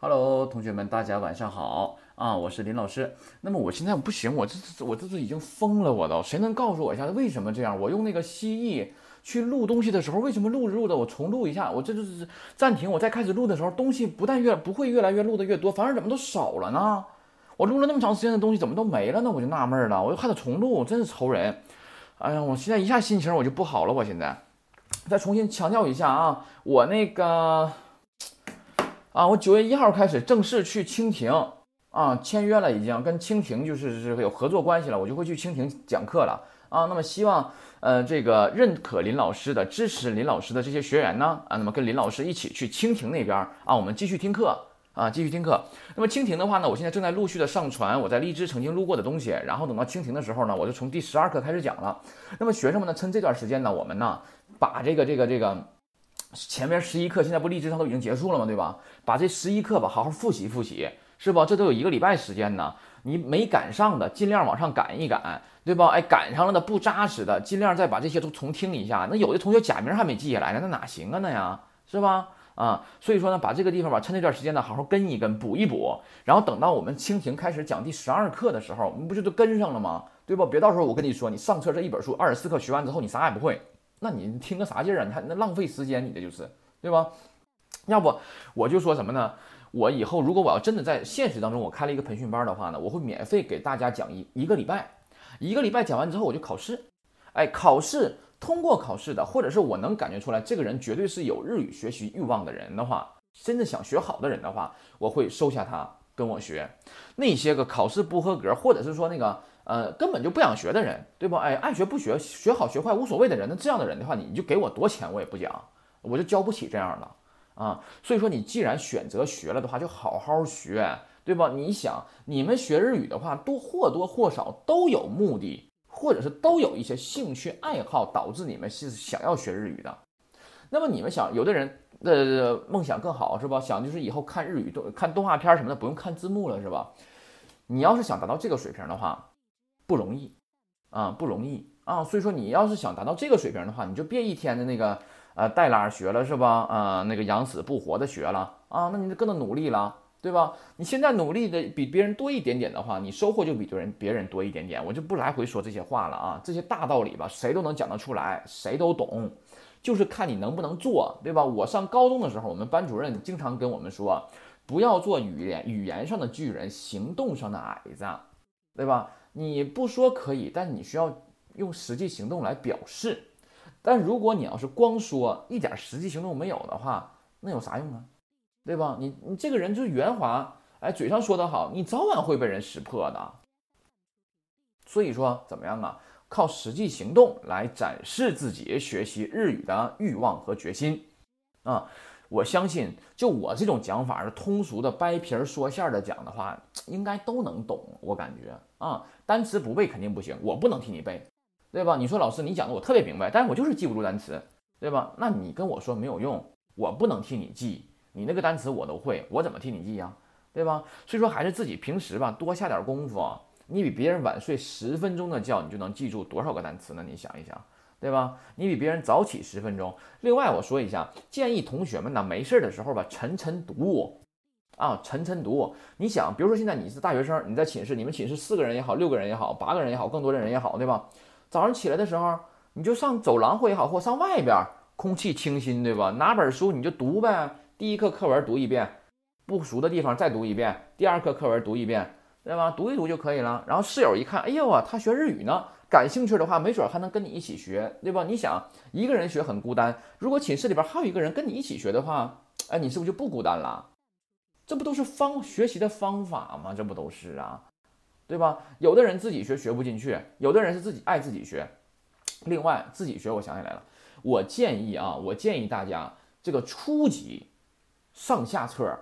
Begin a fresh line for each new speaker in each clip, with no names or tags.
Hello，同学们，大家晚上好啊！我是林老师。那么我现在不行，我这这我这是已经疯了，我都。谁能告诉我一下为什么这样？我用那个蜥蜴去录东西的时候，为什么录着录的我重录一下，我这就是暂停，我再开始录的时候，东西不但越不会越来越录的越多，反而怎么都少了呢？我录了那么长时间的东西，怎么都没了呢？我就纳闷了，我又还得重录，真是愁人。哎呀，我现在一下心情我就不好了，我现在再重新强调一下啊，我那个。啊，我九月一号开始正式去蜻蜓啊，签约了，已经跟蜻蜓就是是有合作关系了，我就会去蜻蜓讲课了啊。那么希望呃这个认可林老师的、支持林老师的这些学员呢啊，那么跟林老师一起去蜻蜓那边啊，我们继续听课啊，继续听课。那么蜻蜓的话呢，我现在正在陆续的上传我在荔枝曾经录过的东西，然后等到蜻蜓的时候呢，我就从第十二课开始讲了。那么学生们呢，趁这段时间呢，我们呢把这个这个这个。前面十一课现在不荔枝上都已经结束了吗？对吧？把这十一课吧好好复习复习，是不？这都有一个礼拜时间呢。你没赶上的，尽量往上赶一赶，对吧？哎，赶上了的不扎实的，尽量再把这些都重听一下。那有的同学假名还没记下来呢，那哪行啊？那呀，是吧？啊，所以说呢，把这个地方吧，趁这段时间呢，好好跟一跟，补一补。然后等到我们蜻蜓开始讲第十二课的时候，你不就都跟上了吗？对吧？别到时候我跟你说，你上册这一本书二十四课学完之后，你啥也不会。那你听个啥劲儿啊？你还那浪费时间，你这就是，对吧？要不我就说什么呢？我以后如果我要真的在现实当中我开了一个培训班的话呢，我会免费给大家讲一一个礼拜，一个礼拜讲完之后我就考试，哎，考试通过考试的，或者是我能感觉出来这个人绝对是有日语学习欲望的人的话，真的想学好的人的话，我会收下他跟我学。那些个考试不合格，或者是说那个。呃，根本就不想学的人，对不？哎，爱学不学，学好学坏无所谓的人，那这样的人的话，你就给我多钱我也不讲，我就交不起这样的啊。所以说，你既然选择学了的话，就好好学，对吧？你想，你们学日语的话，多或多或少都有目的，或者是都有一些兴趣爱好，导致你们是想要学日语的。那么你们想，有的人的梦想更好，是吧？想就是以后看日语动看动画片什么的，不用看字幕了，是吧？你要是想达到这个水平的话，不容易，啊，不容易啊！所以说，你要是想达到这个水平的话，你就别一天的那个呃带拉学了是吧？呃，那个养死不活的学了啊，那你就更得努力了，对吧？你现在努力的比别人多一点点的话，你收获就比别人别人多一点点。我就不来回说这些话了啊，这些大道理吧，谁都能讲得出来，谁都懂，就是看你能不能做，对吧？我上高中的时候，我们班主任经常跟我们说，不要做语言语言上的巨人，行动上的矮子，对吧？你不说可以，但你需要用实际行动来表示。但如果你要是光说，一点实际行动没有的话，那有啥用啊？对吧？你你这个人就是圆滑，哎，嘴上说的好，你早晚会被人识破的。所以说，怎么样啊？靠实际行动来展示自己学习日语的欲望和决心啊！我相信，就我这种讲法，是通俗的掰皮儿说馅儿的讲的话，应该都能懂。我感觉啊，单词不背肯定不行，我不能替你背，对吧？你说老师你讲的我特别明白，但是我就是记不住单词，对吧？那你跟我说没有用，我不能替你记，你那个单词我都会，我怎么替你记呀？对吧？所以说还是自己平时吧多下点功夫，你比别人晚睡十分钟的觉，你就能记住多少个单词呢？你想一想。对吧？你比别人早起十分钟。另外，我说一下，建议同学们呢，没事的时候吧，晨晨读，啊，晨晨读。你想，比如说现在你是大学生，你在寝室，你们寝室四个人也好，六个人也好，八个人也好，更多的人也好，对吧？早上起来的时候，你就上走廊或也好，或上外边，空气清新，对吧？拿本书你就读呗。第一课课文读一遍，不熟的地方再读一遍。第二课课文读一遍，对吧？读一读就可以了。然后室友一看，哎呦啊，他学日语呢。感兴趣的话，没准还能跟你一起学，对吧？你想一个人学很孤单，如果寝室里边还有一个人跟你一起学的话，哎，你是不是就不孤单了？这不都是方学习的方法吗？这不都是啊，对吧？有的人自己学学不进去，有的人是自己爱自己学。另外，自己学，我想起来了，我建议啊，我建议大家这个初级上下册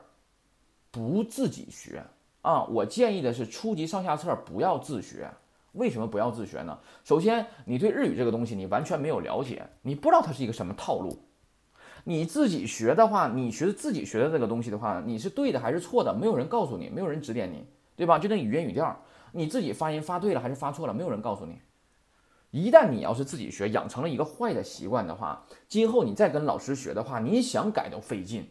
不自己学啊，我建议的是初级上下册不要自学。为什么不要自学呢？首先，你对日语这个东西你完全没有了解，你不知道它是一个什么套路。你自己学的话，你学自己学的这个东西的话，你是对的还是错的？没有人告诉你，没有人指点你，对吧？就那语音语调，你自己发音发对了还是发错了，没有人告诉你。一旦你要是自己学，养成了一个坏的习惯的话，今后你再跟老师学的话，你想改都费劲。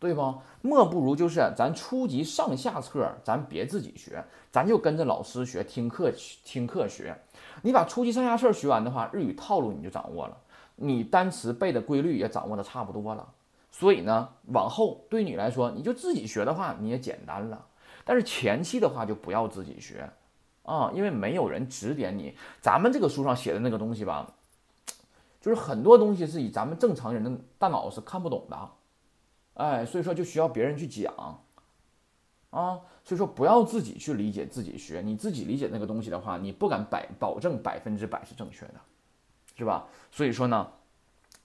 对不？莫不如就是咱初级上下册，咱别自己学，咱就跟着老师学，听课听课学。你把初级上下册学完的话，日语套路你就掌握了，你单词背的规律也掌握的差不多了。所以呢，往后对你来说，你就自己学的话，你也简单了。但是前期的话，就不要自己学啊，因为没有人指点你。咱们这个书上写的那个东西吧，就是很多东西是以咱们正常人的大脑是看不懂的，哎，所以说就需要别人去讲啊。所以说不要自己去理解自己学，你自己理解那个东西的话，你不敢百保证百分之百是正确的，是吧？所以说呢，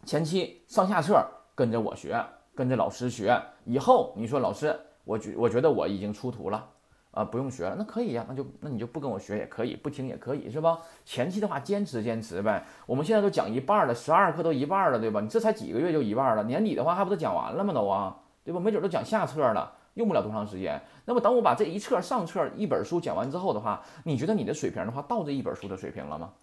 前期上下册。跟着我学，跟着老师学，以后你说老师，我觉我觉得我已经出图了，啊，不用学了，那可以呀，那就那你就不跟我学也可以，不听也可以，是吧？前期的话坚持坚持呗。我们现在都讲一半了，十二课都一半了，对吧？你这才几个月就一半了，年底的话还不都讲完了吗？都啊，对吧？没准都讲下册了，用不了多长时间。那么等我把这一册上册一本书讲完之后的话，你觉得你的水平的话到这一本书的水平了吗？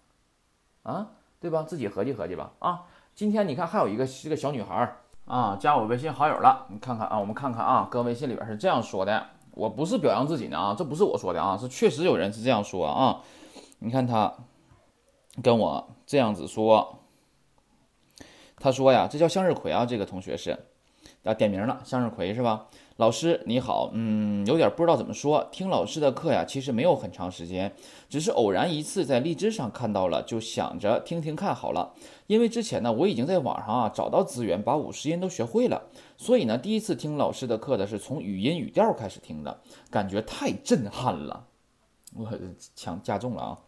啊，对吧？自己合计合计吧。啊，今天你看还有一个这个小女孩。啊，加我微信好友了，你看看啊，我们看看啊，哥微信里边是这样说的，我不是表扬自己呢啊，这不是我说的啊，是确实有人是这样说啊，你看他跟我这样子说，他说呀，这叫向日葵啊，这个同学是啊，点名了，向日葵是吧？老师你好，嗯，有点不知道怎么说。听老师的课呀，其实没有很长时间，只是偶然一次在荔枝上看到了，就想着听听看好了。因为之前呢，我已经在网上啊找到资源，把五十音都学会了，所以呢，第一次听老师的课的是从语音语调开始听的，感觉太震撼了，我强加重了啊。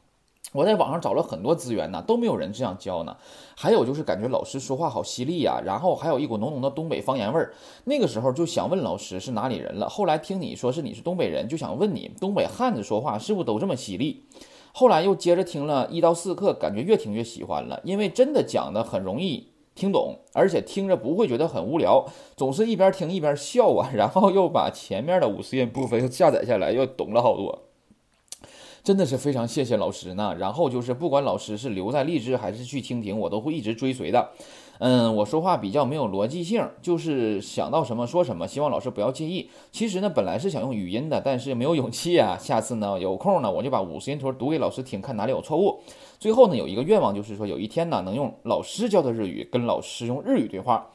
我在网上找了很多资源呢，都没有人这样教呢。还有就是感觉老师说话好犀利呀，然后还有一股浓浓的东北方言味儿。那个时候就想问老师是哪里人了。后来听你说是你是东北人，就想问你东北汉子说话是不是都这么犀利？后来又接着听了一到四课，感觉越听越喜欢了，因为真的讲的很容易听懂，而且听着不会觉得很无聊，总是一边听一边笑啊。然后又把前面的五十音部分又下载下来，又懂了好多。真的是非常谢谢老师呢。然后就是不管老师是留在荔枝还是去蜻蜓，我都会一直追随的。嗯，我说话比较没有逻辑性，就是想到什么说什么，希望老师不要介意。其实呢，本来是想用语音的，但是没有勇气啊。下次呢，有空呢，我就把五十音图读给老师听，看哪里有错误。最后呢，有一个愿望，就是说有一天呢，能用老师教的日语跟老师用日语对话。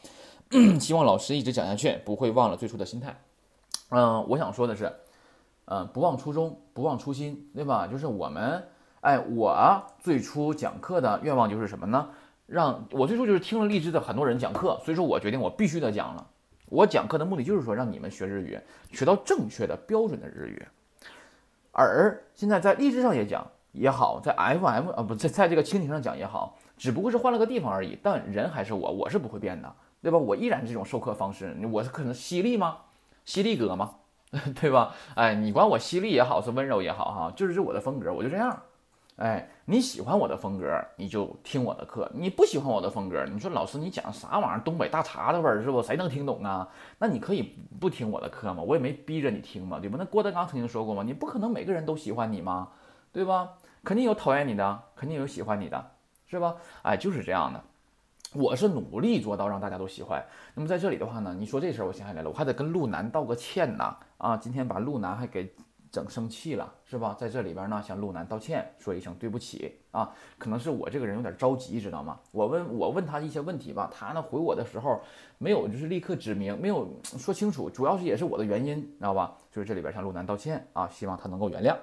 希望老师一直讲下去，不会忘了最初的心态。嗯，我想说的是。嗯，不忘初衷，不忘初心，对吧？就是我们，哎，我最初讲课的愿望就是什么呢？让我最初就是听了励志的很多人讲课，所以说我决定我必须得讲了。我讲课的目的就是说让你们学日语，学到正确的标准的日语。而现在在励志上也讲也好，在 FM 啊不在在这个蜻蜓上讲也好，只不过是换了个地方而已。但人还是我，我是不会变的，对吧？我依然这种授课方式，我是可能犀利吗？犀利哥吗？对吧？哎，你管我犀利也好，是温柔也好，哈，就是我的风格，我就这样。哎，你喜欢我的风格，你就听我的课；你不喜欢我的风格，你说老师你讲啥玩意儿？东北大碴子味儿是不？谁能听懂啊？那你可以不听我的课吗，我也没逼着你听嘛，对吧？那郭德纲曾经说过嘛，你不可能每个人都喜欢你嘛，对吧？肯定有讨厌你的，肯定有喜欢你的，是吧？哎，就是这样的。我是努力做到让大家都喜欢。那么在这里的话呢，你说这事儿我想起来了，我还得跟路南道个歉呐。啊，今天把路南还给整生气了，是吧？在这里边呢，向路南道歉，说一声对不起啊。可能是我这个人有点着急，知道吗？我问我问他一些问题吧，他呢回我的时候没有就是立刻指明，没有说清楚，主要是也是我的原因，知道吧？就是这里边向路南道歉啊，希望他能够原谅。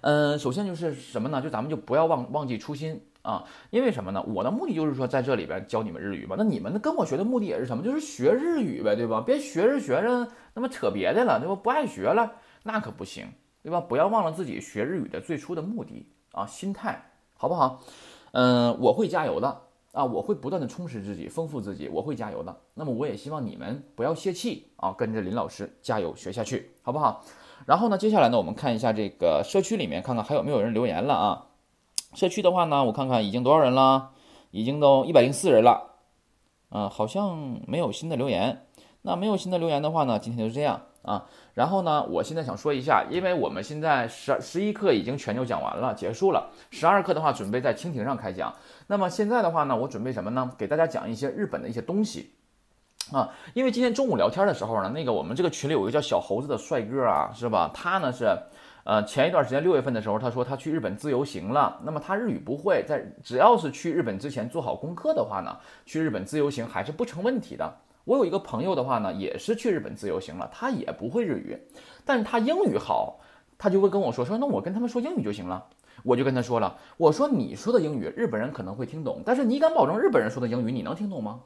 嗯，首先就是什么呢？就咱们就不要忘忘记初心。啊，因为什么呢？我的目的就是说，在这里边教你们日语嘛。那你们跟我学的目的也是什么？就是学日语呗，对吧？别学着学着，那么扯别的了，对吧？不爱学了，那可不行，对吧？不要忘了自己学日语的最初的目的啊，心态，好不好？嗯，我会加油的啊，我会不断的充实自己，丰富自己，我会加油的。那么我也希望你们不要泄气啊，跟着林老师加油学下去，好不好？然后呢，接下来呢，我们看一下这个社区里面，看看还有没有人留言了啊。社区的话呢，我看看已经多少人了，已经都一百零四人了，啊，好像没有新的留言。那没有新的留言的话呢，今天就这样啊。然后呢，我现在想说一下，因为我们现在十十一课已经全就讲完了，结束了。十二课的话，准备在蜻蜓上开讲。那么现在的话呢，我准备什么呢？给大家讲一些日本的一些东西。啊，因为今天中午聊天的时候呢，那个我们这个群里有一个叫小猴子的帅哥啊，是吧？他呢是，呃，前一段时间六月份的时候，他说他去日本自由行了。那么他日语不会，在只要是去日本之前做好功课的话呢，去日本自由行还是不成问题的。我有一个朋友的话呢，也是去日本自由行了，他也不会日语，但是他英语好，他就会跟我说说，那我跟他们说英语就行了。我就跟他说了，我说你说的英语日本人可能会听懂，但是你敢保证日本人说的英语你能听懂吗？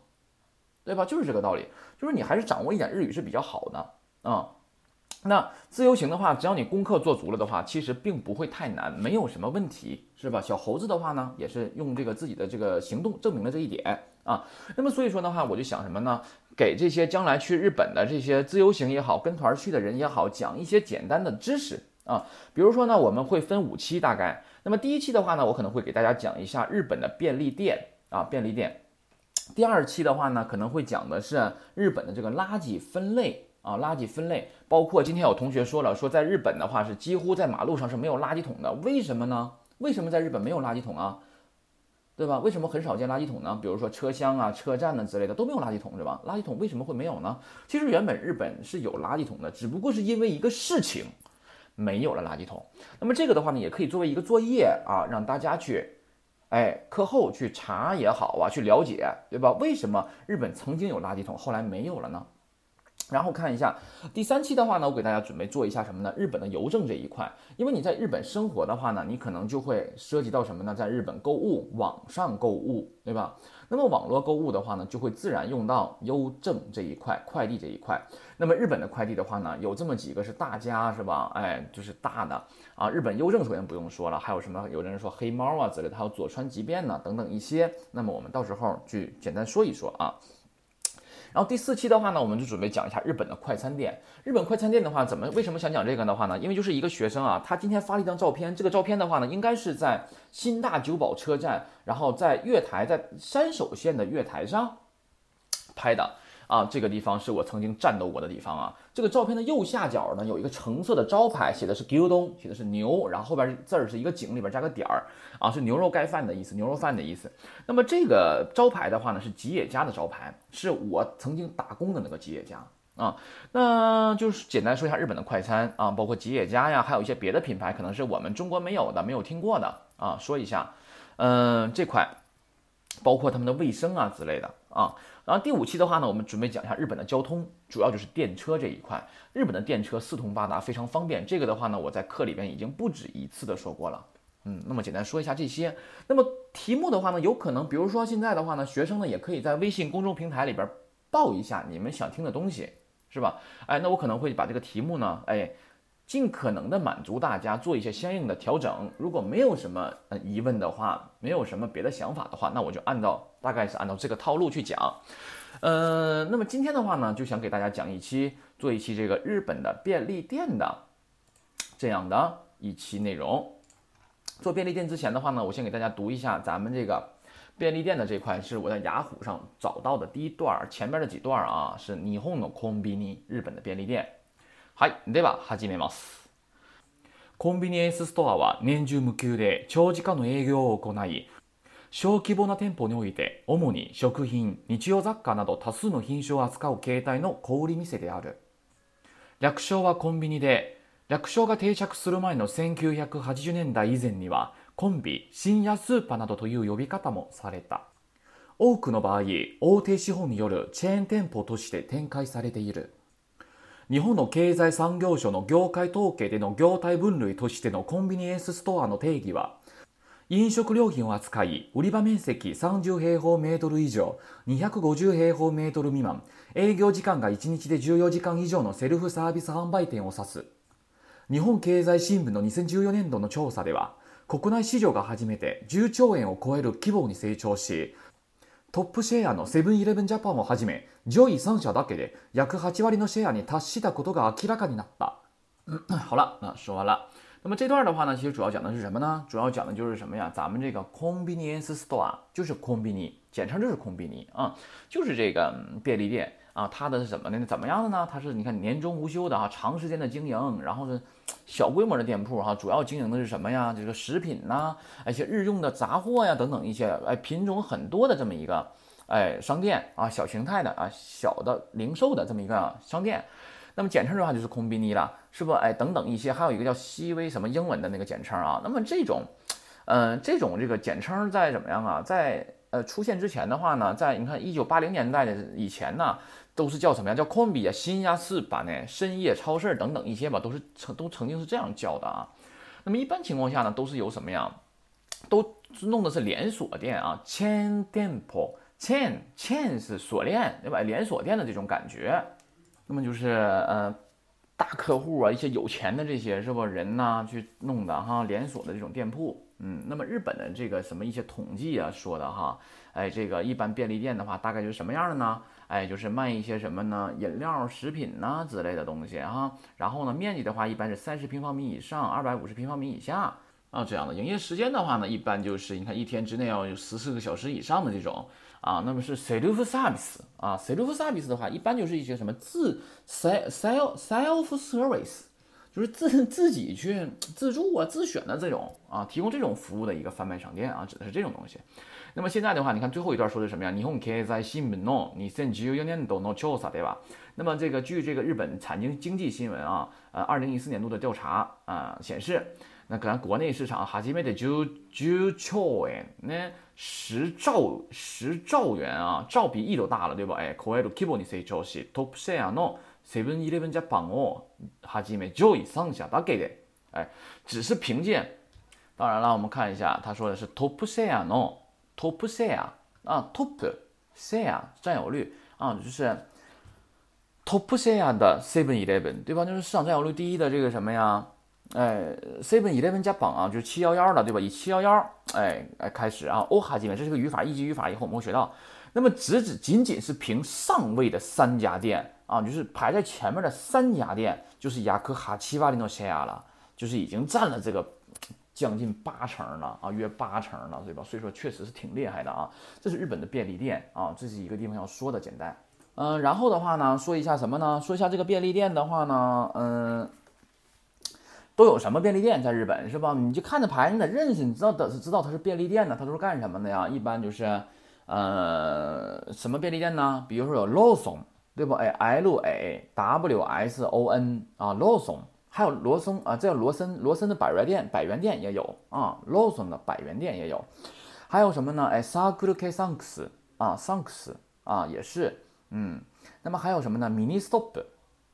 对吧？就是这个道理，就是你还是掌握一点日语是比较好的啊。那自由行的话，只要你功课做足了的话，其实并不会太难，没有什么问题，是吧？小猴子的话呢，也是用这个自己的这个行动证明了这一点啊。那么所以说的话，我就想什么呢？给这些将来去日本的这些自由行也好，跟团去的人也好，讲一些简单的知识啊。比如说呢，我们会分五期大概。那么第一期的话呢，我可能会给大家讲一下日本的便利店啊，便利店。第二期的话呢，可能会讲的是日本的这个垃圾分类啊，垃圾分类，包括今天有同学说了，说在日本的话是几乎在马路上是没有垃圾桶的，为什么呢？为什么在日本没有垃圾桶啊？对吧？为什么很少见垃圾桶呢？比如说车厢啊、车站呢之类的都没有垃圾桶，是吧？垃圾桶为什么会没有呢？其实原本日本是有垃圾桶的，只不过是因为一个事情没有了垃圾桶。那么这个的话呢，也可以作为一个作业啊，让大家去。哎，课后去查也好啊，去了解，对吧？为什么日本曾经有垃圾桶，后来没有了呢？然后看一下第三期的话呢，我给大家准备做一下什么呢？日本的邮政这一块，因为你在日本生活的话呢，你可能就会涉及到什么呢？在日本购物，网上购物，对吧？那么网络购物的话呢，就会自然用到邮政这一块，快递这一块。那么日本的快递的话呢，有这么几个是大家，是吧？哎，就是大的啊。日本邮政首先不用说了，还有什么？有的人说黑猫啊之类的，还有佐川急便呢等等一些。那么我们到时候去简单说一说啊。然后第四期的话呢，我们就准备讲一下日本的快餐店。日本快餐店的话，怎么为什么想讲这个的话呢？因为就是一个学生啊，他今天发了一张照片，这个照片的话呢，应该是在新大久保车站，然后在月台，在山手线的月台上拍的。啊，这个地方是我曾经战斗过的地方啊！这个照片的右下角呢，有一个橙色的招牌，写的是 g i l d o n 写的是牛，然后后边字儿是一个井里边加个点儿，啊，是牛肉盖饭的意思，牛肉饭的意思。那么这个招牌的话呢，是吉野家的招牌，是我曾经打工的那个吉野家啊。那就是简单说一下日本的快餐啊，包括吉野家呀，还有一些别的品牌，可能是我们中国没有的、没有听过的啊，说一下。嗯，这块包括他们的卫生啊之类的啊。然后第五期的话呢，我们准备讲一下日本的交通，主要就是电车这一块。日本的电车四通八达，非常方便。这个的话呢，我在课里边已经不止一次的说过了。嗯，那么简单说一下这些。那么题目的话呢，有可能，比如说现在的话呢，学生呢也可以在微信公众平台里边报一下你们想听的东西，是吧？哎，那我可能会把这个题目呢，哎。尽可能的满足大家，做一些相应的调整。如果没有什么疑问的话，没有什么别的想法的话，那我就按照大概是按照这个套路去讲。呃，那么今天的话呢，就想给大家讲一期，做一期这个日本的便利店的这样的一期内容。做便利店之前的话呢，我先给大家读一下咱们这个便利店的这块，是我在雅虎上找到的第一段，前面的几段啊是霓虹的空比尼日本的便利店。はい。では、始めます。コンビニエンスストアは年中無休で長時間の営業を行い、小規模な店舗において、主に食品、日用雑貨など多数の品種を扱う形態の小売店である。略称はコンビニで、略称が定着する前の1980年代以前には、コンビ、深夜スーパーなどという呼び方もされた。多くの場合、大手資本によるチェーン店舗として展開されている。日本の経済産業省の業界統計での業態分類としてのコンビニエンスストアの定義は、飲食料品を扱い、売り場面積30平方メートル以上、250平方メートル未満、営業時間が1日で14時間以上のセルフサービス販売店を指す。日本経済新聞の2014年度の調査では、国内市場が初めて10兆円を超える規模に成長し、トップシェアのセブンイレブンジャパンをはじめ、上位3社だけで約8割のシェアに達したことが明らかになった。好了，那说完了。那么这段的话呢，其实主要讲的是什么呢？主要讲的就是什么呀？咱们这个 convenience store 就是 convenience，简称就是 convenience 啊，就是这个便利店。 啊，它的是怎么的呢？怎么样的呢？它是你看年终无休的啊，长时间的经营，然后是小规模的店铺哈，主要经营的是什么呀？这个食品呐，一些日用的杂货呀等等一些，哎，品种很多的这么一个哎商店啊，小形态的啊，小的零售的这么一个商店。那么简称的话就是空宾尼了，是不？哎，等等一些，还有一个叫西微什么英文的那个简称啊。那么这种，嗯，这种这个简称在怎么样啊？在呃出现之前的话呢，在你看一九八零年代的以前呢，都是叫什么呀？叫空比啊，新亚四版呢，深夜超市等等一些吧，都是曾都曾经是这样叫的啊。那么一般情况下呢，都是有什么呀？都弄的是连锁店啊，千店铺，千千是锁链，对吧？连锁店的这种感觉。那么就是呃，大客户啊，一些有钱的这些是不人呐去弄的哈，连锁的这种店铺，嗯，那么日本的这个什么一些统计啊说的哈，哎，这个一般便利店的话，大概就是什么样的呢？哎，就是卖一些什么呢？饮料、食品呐之类的东西哈。然后呢，面积的话一般是三十平方米以上，二百五十平方米以下啊这样的。营业时间的话呢，一般就是你看一天之内要有十四个小时以上的这种。啊，那么是 self service 啊，self service 的话，一般就是一些什么自 self self service，就是自自己去自助啊、自选的这种啊，提供这种服务的一个贩卖商店啊，指的是这种东西。那么现在的话，你看最后一段说的什么呀？你从経済新聞の2014年度の調査对吧？那么这个据这个日本产经经济新闻啊，呃，二零一四年度的调查啊显示。那咱国内市场哈基めて十十兆円ね十兆十兆元啊，兆比亿都大了，对吧？哎，超える規模に成長し、トップシェアの セブンイレブンジャパンをはじめ上位三社だけで，哎，只是凭借。当然了，我们看一下，他说的是トップシェアのトップシェア啊，トップシェア占有率啊，就是トップシェア的 Seven Eleven，对吧？就是市场占有率第一的这个什么呀？哎，seven eleven 加榜啊，就是七幺幺的，对吧？以七幺幺，哎哎开始啊，欧哈基本这是个语法，一级语法，以后我们会学到。那么只只仅仅是凭上位的三家店 啊，就是排在前面的三家店，就是雅克哈奇瓦里诺西亚了，就是已经占了这个将近八成了啊，约八成了，对吧？所以说确实是挺厉害的啊。这是日本的便利店啊，这是一个地方要说的简单。嗯，然后的话呢，说一下什么呢？说一下这个便利店的话呢，嗯。都有什么便利店在日本是吧？你就看着牌，你得认识，你知道的是知道它是便利店的，它都是干什么的呀？一般就是，呃，什么便利店呢？比如说有 Lawson，对不？哎，L A W S O N 啊，Lawson，还有罗森啊，这叫罗森，罗森的百元店，百元店也有啊，Lawson 的百元店也有，还有什么呢？哎 s a k u r K Sanks 啊，Sanks 啊，也是，嗯，那么还有什么呢？Mini Stop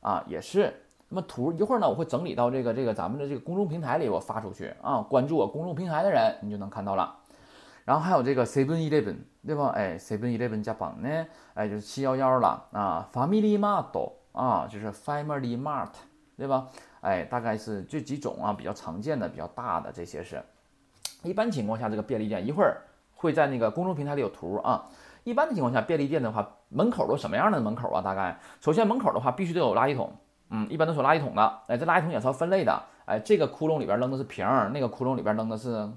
啊，也是。那么图一会儿呢，我会整理到这个这个咱们的这个公众平台里，我发出去啊，关注我公众平台的人，你就能看到了。然后还有这个 Seven Eleven，对吧？哎，Seven Eleven 加榜呢，哎，就是七幺幺了啊。Family Mart 啊，就是 Family Mart，对吧？哎，大概是这几种啊，比较常见的、比较大的这些是。一般情况下，这个便利店一会儿会在那个公众平台里有图啊。一般的情况下，便利店的话，门口都什么样的门口啊？大概首先门口的话，必须得有垃圾桶。嗯，一般都是有垃圾桶的，哎，这垃圾桶也是要分类的，哎，这个窟窿里边扔的是瓶儿，那个窟窿里边扔的是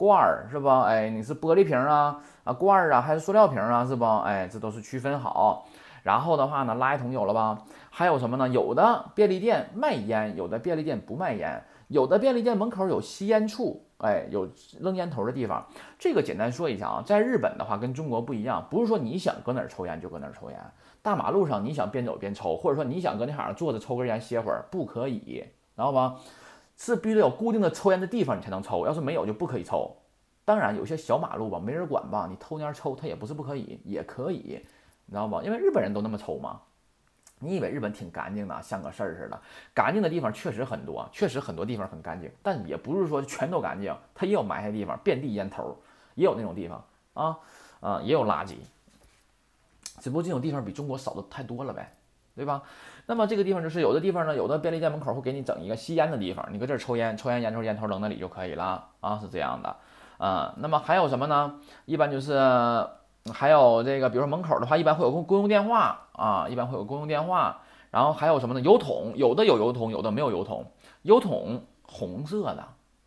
罐儿，是吧？哎，你是玻璃瓶啊，啊罐儿啊，还是塑料瓶啊，是吧？哎，这都是区分好。然后的话呢，垃圾桶有了吧？还有什么呢？有的便利店卖烟，有的便利店不卖烟，有的便利店门口有吸烟处，哎，有扔烟头的地方。这个简单说一下啊，在日本的话跟中国不一样，不是说你想搁哪儿抽烟就搁哪儿抽烟。大马路上，你想边走边抽，或者说你想搁那哈坐着抽根烟歇会儿，不可以，知道吧？是必须得有固定的抽烟的地方，你才能抽。要是没有，就不可以抽。当然，有些小马路吧，没人管吧，你偷烟抽，它也不是不可以，也可以，你知道吧？因为日本人都那么抽嘛。你以为日本挺干净的，像个事儿似的？干净的地方确实很多，确实很多地方很干净，但也不是说全都干净，它也有埋汰地方，遍地烟头，也有那种地方啊啊，也有垃圾。只不过这种地方比中国少的太多了呗，对吧？那么这个地方就是有的地方呢，有的便利店门口会给你整一个吸烟的地方，你搁这儿抽烟，抽烟烟头烟头扔那里就可以了啊，是这样的啊。那么还有什么呢？一般就是还有这个，比如说门口的话，一般会有公公用电话啊，一般会有公用电话。然后还有什么呢？油桶，有的有油桶，有的没有油桶。油桶红色的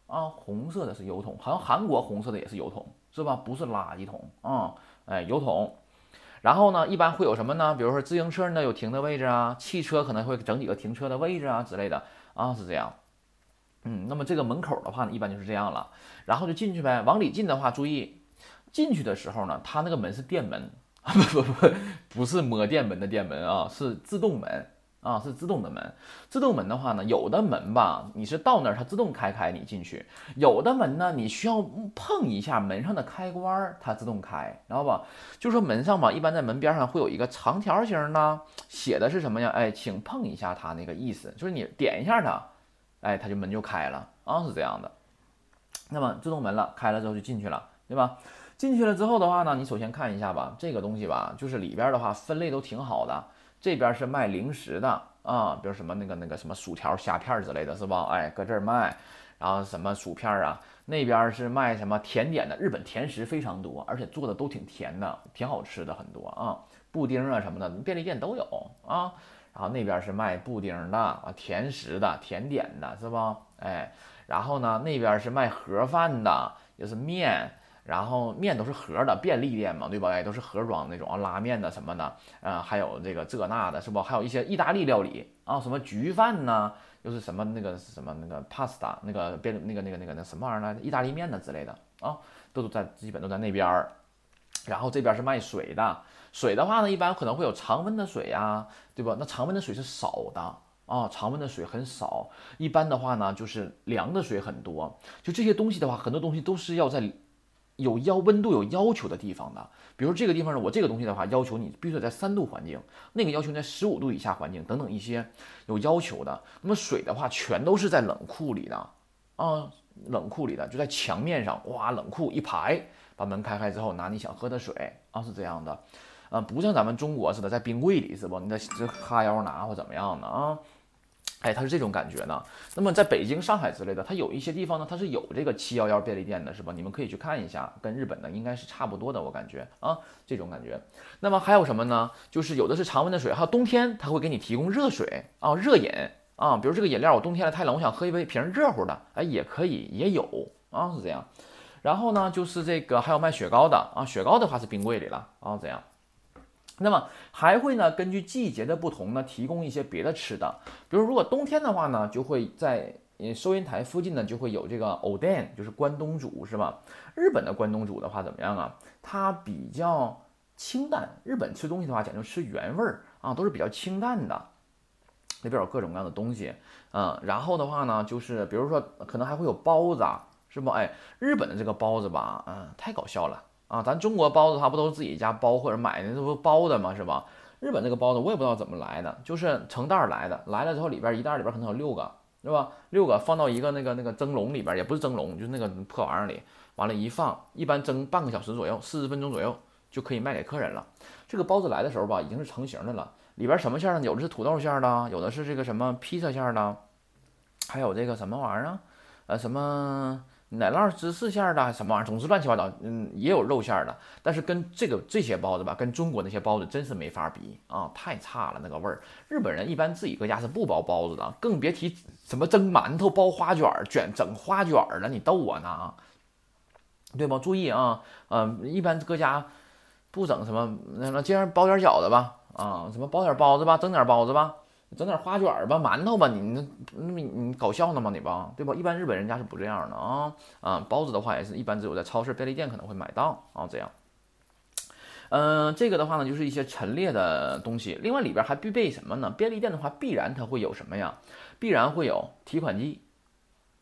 啊，红色的是油桶，好像韩国红色的也是油桶，是吧？不是垃圾桶啊，哎，油桶。然后呢，一般会有什么呢？比如说自行车呢有停的位置啊，汽车可能会整几个停车的位置啊之类的啊，是这样。嗯，那么这个门口的话呢，一般就是这样了。然后就进去呗，往里进的话，注意进去的时候呢，它那个门是电门，不不不，不是摸电门的电门啊，是自动门。啊，是自动的门。自动门的话呢，有的门吧，你是到那儿它自动开开你进去；有的门呢，你需要碰一下门上的开关，它自动开，知道吧？就说门上吧，一般在门边上会有一个长条形的，写的是什么呀？哎，请碰一下它那个意思，就是你点一下它，哎，它就门就开了啊，是这样的。那么自动门了，开了之后就进去了，对吧？进去了之后的话呢，你首先看一下吧，这个东西吧，就是里边的话分类都挺好的。这边是卖零食的啊，比如什么那个那个什么薯条、虾片之类的是吧？哎，搁这儿卖，然后什么薯片啊，那边是卖什么甜点的，日本甜食非常多，而且做的都挺甜的，挺好吃的很多啊，布丁啊什么的，便利店都有啊。然后那边是卖布丁的啊，甜食的、甜点的是吧？哎，然后呢，那边是卖盒饭的，也是面。然后面都是盒的，便利店嘛，对吧？也，都是盒装那种啊，拉面的什么的，啊，还有这个这那的，是不？还有一些意大利料理啊，什么焗饭呢？又是什么那个什么那个 pasta 那个便那个那个那个那什么玩意儿呢？意大利面的之类的啊，都在基本都在那边儿。然后这边是卖水的，水的话呢，一般可能会有常温的水呀，对吧？那常温的水是少的啊，常温的水很少。一般的话呢，就是凉的水很多。就这些东西的话，很多东西都是要在。有要温度有要求的地方的，比如这个地方呢，我这个东西的话，要求你必须得在三度环境，那个要求在十五度以下环境等等一些有要求的。那么水的话，全都是在冷库里的啊，冷库里的就在墙面上，哇，冷库一排，把门开开之后拿你想喝的水啊，是这样的，啊，不像咱们中国似的在冰柜里是不？你在这哈腰拿或怎么样的啊？哎，它是这种感觉呢。那么在北京、上海之类的，它有一些地方呢，它是有这个七幺幺便利店的，是吧？你们可以去看一下，跟日本的应该是差不多的，我感觉啊，这种感觉。那么还有什么呢？就是有的是常温的水，还有冬天它会给你提供热水啊，热饮啊，比如这个饮料我冬天了太冷，我想喝一杯瓶热乎的，哎，也可以，也有啊，是这样。然后呢，就是这个还有卖雪糕的啊，雪糕的话是冰柜里了啊，这样。那么还会呢，根据季节的不同呢，提供一些别的吃的。比如如果冬天的话呢，就会在收银台附近呢，就会有这个 oden，就是关东煮，是吧？日本的关东煮的话怎么样啊？它比较清淡。日本吃东西的话讲究吃原味儿啊，都是比较清淡的。那边有各种各样的东西，嗯，然后的话呢，就是比如说可能还会有包子，是不？哎，日本的这个包子吧，嗯，太搞笑了。啊，咱中国包子它不都是自己家包或者买的，这不包的吗？是吧？日本这个包子我也不知道怎么来的，就是成袋来的，来了之后里边一袋里边可能有六个，是吧？六个放到一个那个那个蒸笼里边，也不是蒸笼，就是那个破玩意儿里，完了，一放，一般蒸半个小时左右，四十分钟左右就可以卖给客人了。这个包子来的时候吧，已经是成型的了，里边什么馅儿呢？有的是土豆馅儿的，有的是这个什么披萨馅儿的，还有这个什么玩意儿啊？呃，什么？奶酪芝士馅的什么玩意儿，总之乱七八糟，嗯，也有肉馅的，但是跟这个这些包子吧，跟中国那些包子真是没法比啊，太差了那个味儿。日本人一般自己搁家是不包包子的，更别提什么蒸馒头、包花卷、卷整花卷了，你逗我呢啊，对吧？注意啊，嗯，一般搁家不整什么，那那今儿包点饺子吧，啊，什么包点包子吧，蒸点包子吧。整点花卷吧，馒头吧，你那那么你搞笑呢吗？你吧，对吧？一般日本人家是不这样的啊啊，包子的话也是一般只有在超市、便利店可能会买到啊，这样。嗯，这个的话呢，就是一些陈列的东西。另外里边还必备什么呢？便利店的话，必然它会有什么呀？必然会有提款机，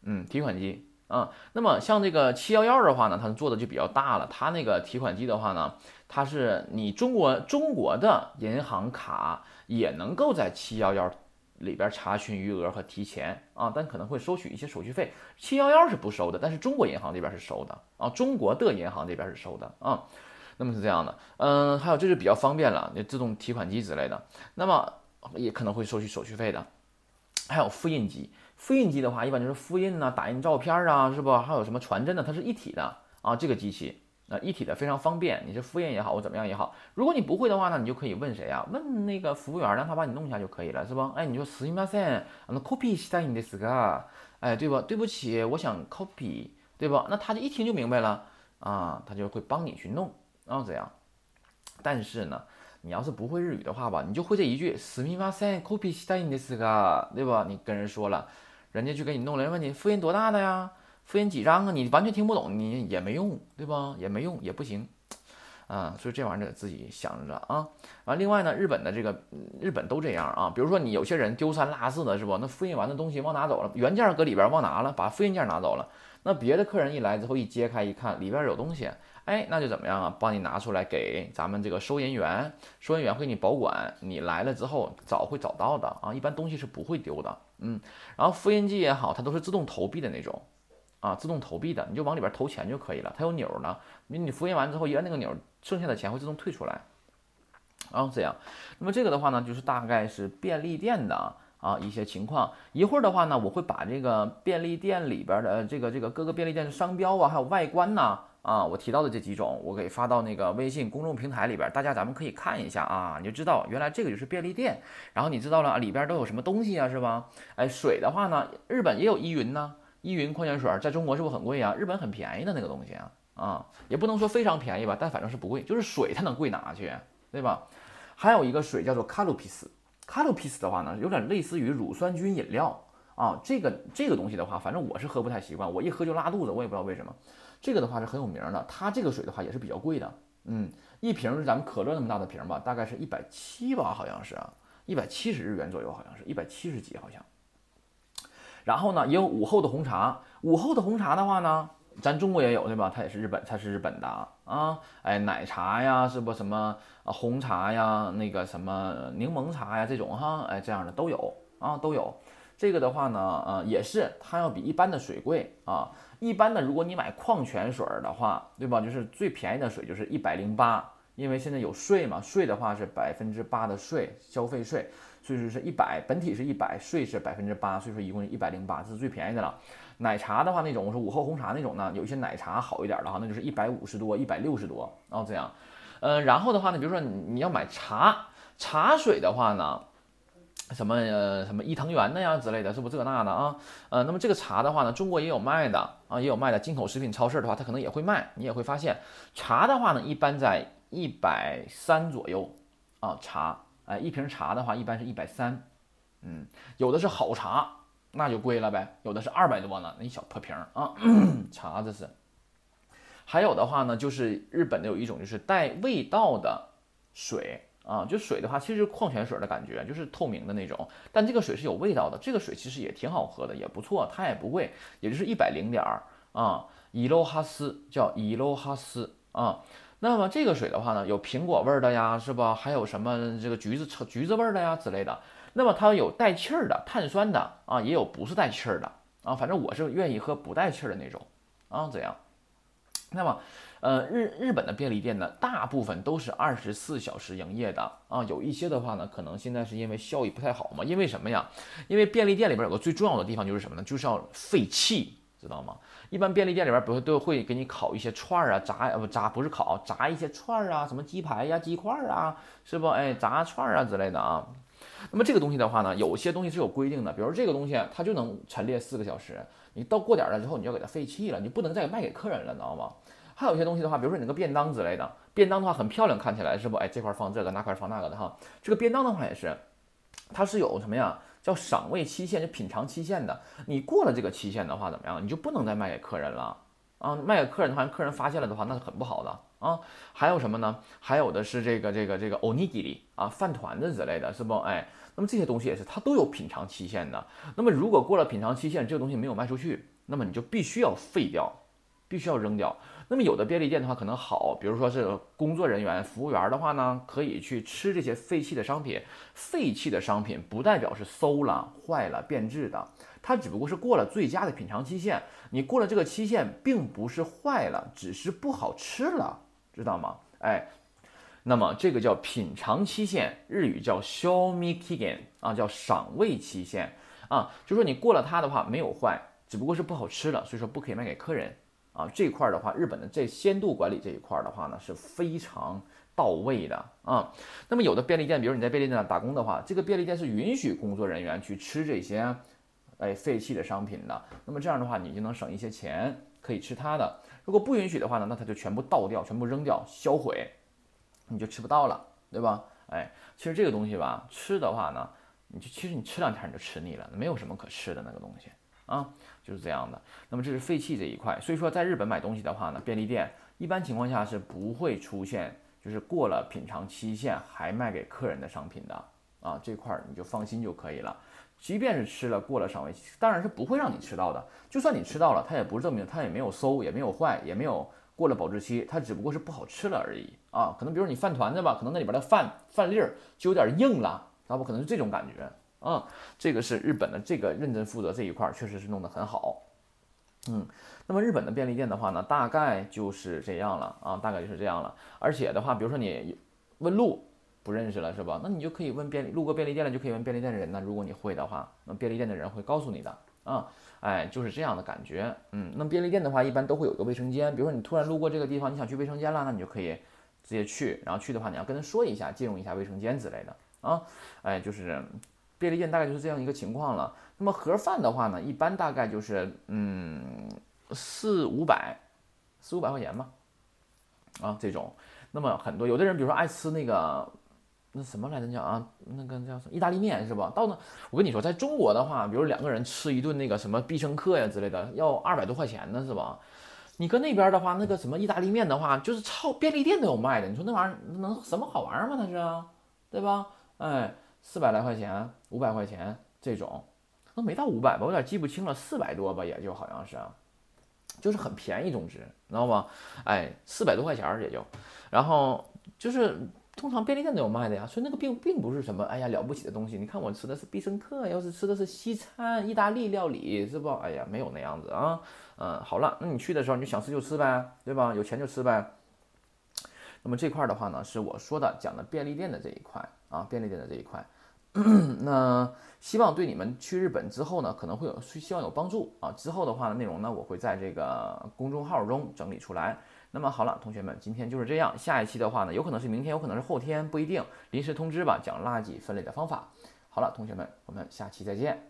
嗯，提款机啊。那么像这个七幺幺的话呢，它做的就比较大了。它那个提款机的话呢，它是你中国中国的银行卡。也能够在七幺幺里边查询余额和提钱啊，但可能会收取一些手续费。七幺幺是不收的，但是中国银行这边是收的啊，中国的银行这边是收的啊。那么是这样的，嗯，还有这是比较方便了，那自动提款机之类的，那么也可能会收取手续费的。还有复印机，复印机的话一般就是复印呐、打印照片啊，是不？还有什么传真的，它是一体的啊，这个机器。那一体的非常方便，你是复印也好，或怎么样也好。如果你不会的话呢，你就可以问谁啊？问那个服务员，让他帮你弄一下就可以了，是不？哎，你说すみません、あのコピーしたいんですが，哎，对不？对不起，我想 copy，对不？那他就一听就明白了啊，他就会帮你去弄啊，这样。但是呢，你要是不会日语的话吧，你就会这一句すみません、コピーしたいんですが，对吧？你跟人说了，人家就给你弄了，问你复印多大的呀？ 复印几张啊？你完全听不懂，你也没用，对吧？也没用，也不行，啊，所以这玩意儿得自己想着啊。完，另外呢，日本的这个日本都这样啊。比如说你有些人丢三落四的，是不？那复印完的东西忘拿走了，原件搁里边忘拿了，把复印件拿走了。那别的客人一来之后一揭开一看，里边有东西，哎，那就怎么样啊？帮你拿出来给咱们这个收银员，收银员会给你保管。你来了之后找会找到的啊，一般东西是不会丢的。嗯，然后复印机也好，它都是自动投币的那种。啊，自动投币的，你就往里边投钱就可以了。它有钮呢，你你复印完之后一按那个钮，剩下的钱会自动退出来。啊，这样。那么这个的话呢，就是大概是便利店的啊一些情况。一会儿的话呢，我会把这个便利店里边的这个这个各个便利店的商标啊，还有外观呐啊，我提到的这几种，我给发到那个微信公众平台里边，大家咱们可以看一下啊，你就知道原来这个就是便利店。然后你知道了里边都有什么东西啊，是吧？哎，水的话呢，日本也有依云呢。依云矿泉水在中国是不是很贵啊？日本很便宜的那个东西啊，啊，也不能说非常便宜吧，但反正是不贵，就是水它能贵哪去，对吧？还有一个水叫做卡路皮斯，卡路皮斯的话呢，有点类似于乳酸菌饮料啊，这个这个东西的话，反正我是喝不太习惯，我一喝就拉肚子，我也不知道为什么。这个的话是很有名的，它这个水的话也是比较贵的，嗯，一瓶是咱们可乐那么大的瓶吧，大概是一百七吧，好像是啊，一百七十日元左右，好像是一百七十几，好像。然后呢，也有午后的红茶。午后的红茶的话呢，咱中国也有，对吧？它也是日本，它是日本的啊。哎，奶茶呀，是不什么啊？红茶呀，那个什么柠檬茶呀，这种哈，哎，这样的都有啊，都有。这个的话呢，呃，也是它要比一般的水贵啊。一般的，如果你买矿泉水的话，对吧？就是最便宜的水就是一百零八，因为现在有税嘛，税的话是百分之八的税，消费税。所以说是一百，本体是一百，税是百分之八，所以说一共一百零八，这是最便宜的了。奶茶的话，那种我说午后红茶那种呢，有一些奶茶好一点的哈，那就是一百五十多，一百六十多，然后这样。呃，然后的话呢，比如说你要买茶，茶水的话呢，什么呃什么伊藤源的呀之类的，是不这那的啊？呃，那么这个茶的话呢，中国也有卖的啊，也有卖的。进口食品超市的话，它可能也会卖，你也会发现茶的话呢，一般在一百三左右啊，茶。哎，一瓶茶的话，一般是一百三，嗯，有的是好茶，那就贵了呗。有的是二百多呢，那一小破瓶啊，茶这是。还有的话呢，就是日本的有一种就是带味道的水啊，就水的话，其实矿泉水的感觉，就是透明的那种，但这个水是有味道的。这个水其实也挺好喝的，也不错，它也不贵，也就是一百零点儿啊。伊洛哈斯叫伊洛哈斯啊。那么这个水的话呢，有苹果味儿的呀，是吧？还有什么这个橘子橙橘子味儿的呀之类的。那么它有带气儿的碳酸的啊，也有不是带气儿的啊。反正我是愿意喝不带气儿的那种啊。怎样。那么，呃，日日本的便利店呢，大部分都是二十四小时营业的啊。有一些的话呢，可能现在是因为效益不太好嘛。因为什么呀？因为便利店里边有个最重要的地方就是什么呢？就是要废气。知道吗？一般便利店里边，比如都会给你烤一些串儿啊，炸呃不炸不是烤，炸一些串儿啊，什么鸡排呀、鸡块儿啊，是不？哎，炸串儿啊之类的啊。那么这个东西的话呢，有些东西是有规定的，比如这个东西它就能陈列四个小时，你到过点了之后，你要给它废弃了，你不能再卖给客人了，知道吗？还有一些东西的话，比如说你那个便当之类的，便当的话很漂亮，看起来是不？哎，这块儿放这个，那块儿放那个的哈。这个便当的话也是，它是有什么呀？叫赏味期限，就品尝期限的。你过了这个期限的话，怎么样？你就不能再卖给客人了啊！卖给客人的话，客人发现了的话，那是很不好的啊。还有什么呢？还有的是这个这个这个 onigiri 啊，饭团子之类的，是不？哎，那么这些东西也是，它都有品尝期限的。那么如果过了品尝期限，这个东西没有卖出去，那么你就必须要废掉，必须要扔掉。那么有的便利店的话可能好，比如说是工作人员、服务员的话呢，可以去吃这些废弃的商品。废弃的商品不代表是馊了、坏了、变质的，它只不过是过了最佳的品尝期限。你过了这个期限，并不是坏了，只是不好吃了，知道吗？哎，那么这个叫品尝期限，日语叫 “shomikigen” 啊，叫赏味期限啊，就说你过了它的话没有坏，只不过是不好吃了，所以说不可以卖给客人。啊，这块儿的话，日本的这鲜度管理这一块儿的话呢，是非常到位的啊。那么有的便利店，比如你在便利店打工的话，这个便利店是允许工作人员去吃这些，哎，废弃的商品的。那么这样的话，你就能省一些钱，可以吃它的。如果不允许的话呢，那它就全部倒掉，全部扔掉，销毁，你就吃不到了，对吧？哎，其实这个东西吧，吃的话呢，你就其实你吃两天你就吃腻了，没有什么可吃的那个东西。啊，就是这样的。那么这是废弃这一块，所以说在日本买东西的话呢，便利店一般情况下是不会出现就是过了品尝期限还卖给客人的商品的啊，这块儿你就放心就可以了。即便是吃了过了赏味期，当然是不会让你吃到的。就算你吃到了，它也不是证明它也没有馊，也没有坏，也没有过了保质期，它只不过是不好吃了而已啊。可能比如你饭团子吧，可能那里边的饭饭粒儿就有点硬了，那不可能是这种感觉啊。这个是日本的这个认真负责这一块，确实是弄得很好。嗯，那么日本的便利店的话呢，大概就是这样了啊，大概就是这样了。而且的话，比如说你问路。不认识了是吧？那你就可以问便利路过便利店了，就可以问便利店的人呢。如果你会的话，那便利店的人会告诉你的啊。哎，就是这样的感觉。嗯，那便利店的话，一般都会有个卫生间。比如说你突然路过这个地方，你想去卫生间了，那你就可以直接去。然后去的话，你要跟他说一下，借用一下卫生间之类的啊。哎，就是便利店大概就是这样一个情况了。那么盒饭的话呢，一般大概就是嗯四五百四五百块钱吧。啊，这种。那么很多有的人，比如说爱吃那个。那什么来着叫啊？那个叫什么意大利面是吧？到那我跟你说，在中国的话，比如两个人吃一顿那个什么必胜客呀之类的，要二百多块钱呢，是吧？你搁那边的话，那个什么意大利面的话，就是超便利店都有卖的。你说那玩意儿能什么好玩吗？它是，对吧？哎，四百来块钱，五百块钱这种，那没到五百吧？我有点记不清了，四百多吧，也就好像是，就是很便宜，总之，知道吗？哎，四百多块钱也就，然后就是。通常便利店都有卖的呀，所以那个并并不是什么哎呀了不起的东西。你看我吃的是必胜客，要是吃的是西餐、意大利料理，是不？哎呀，没有那样子啊。嗯，好了，那你去的时候你就想吃就吃呗，对吧？有钱就吃呗。那么这块的话呢，是我说的讲的便利店的这一块啊，便利店的这一块。那希望对你们去日本之后呢，可能会有希望有帮助啊。之后的话呢内容呢，我会在这个公众号中整理出来。那么好了，同学们，今天就是这样。下一期的话呢，有可能是明天，有可能是后天，不一定，临时通知吧。讲垃圾分类的方法。好了，同学们，我们下期再见。